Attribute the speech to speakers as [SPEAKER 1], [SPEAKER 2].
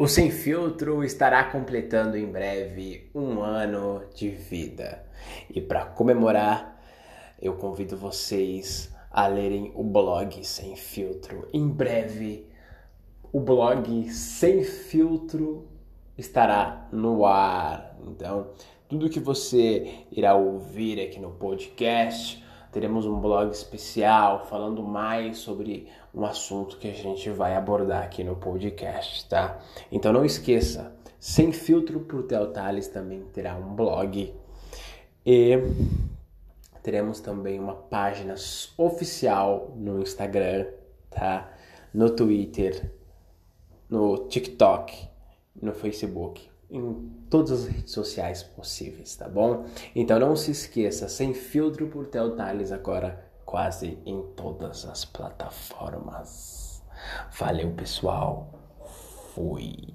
[SPEAKER 1] O Sem Filtro estará completando em breve um ano de vida. E para comemorar, eu convido vocês a lerem o blog Sem Filtro. Em breve, o blog Sem Filtro estará no ar. Então, tudo que você irá ouvir aqui no podcast teremos um blog especial falando mais sobre um assunto que a gente vai abordar aqui no podcast, tá? Então não esqueça, sem filtro pro Theo Tales também terá um blog e teremos também uma página oficial no Instagram, tá? No Twitter, no TikTok, no Facebook em todas as redes sociais possíveis, tá bom? Então não se esqueça, sem filtro por Theo Tales agora quase em todas as plataformas. Valeu, pessoal. Fui.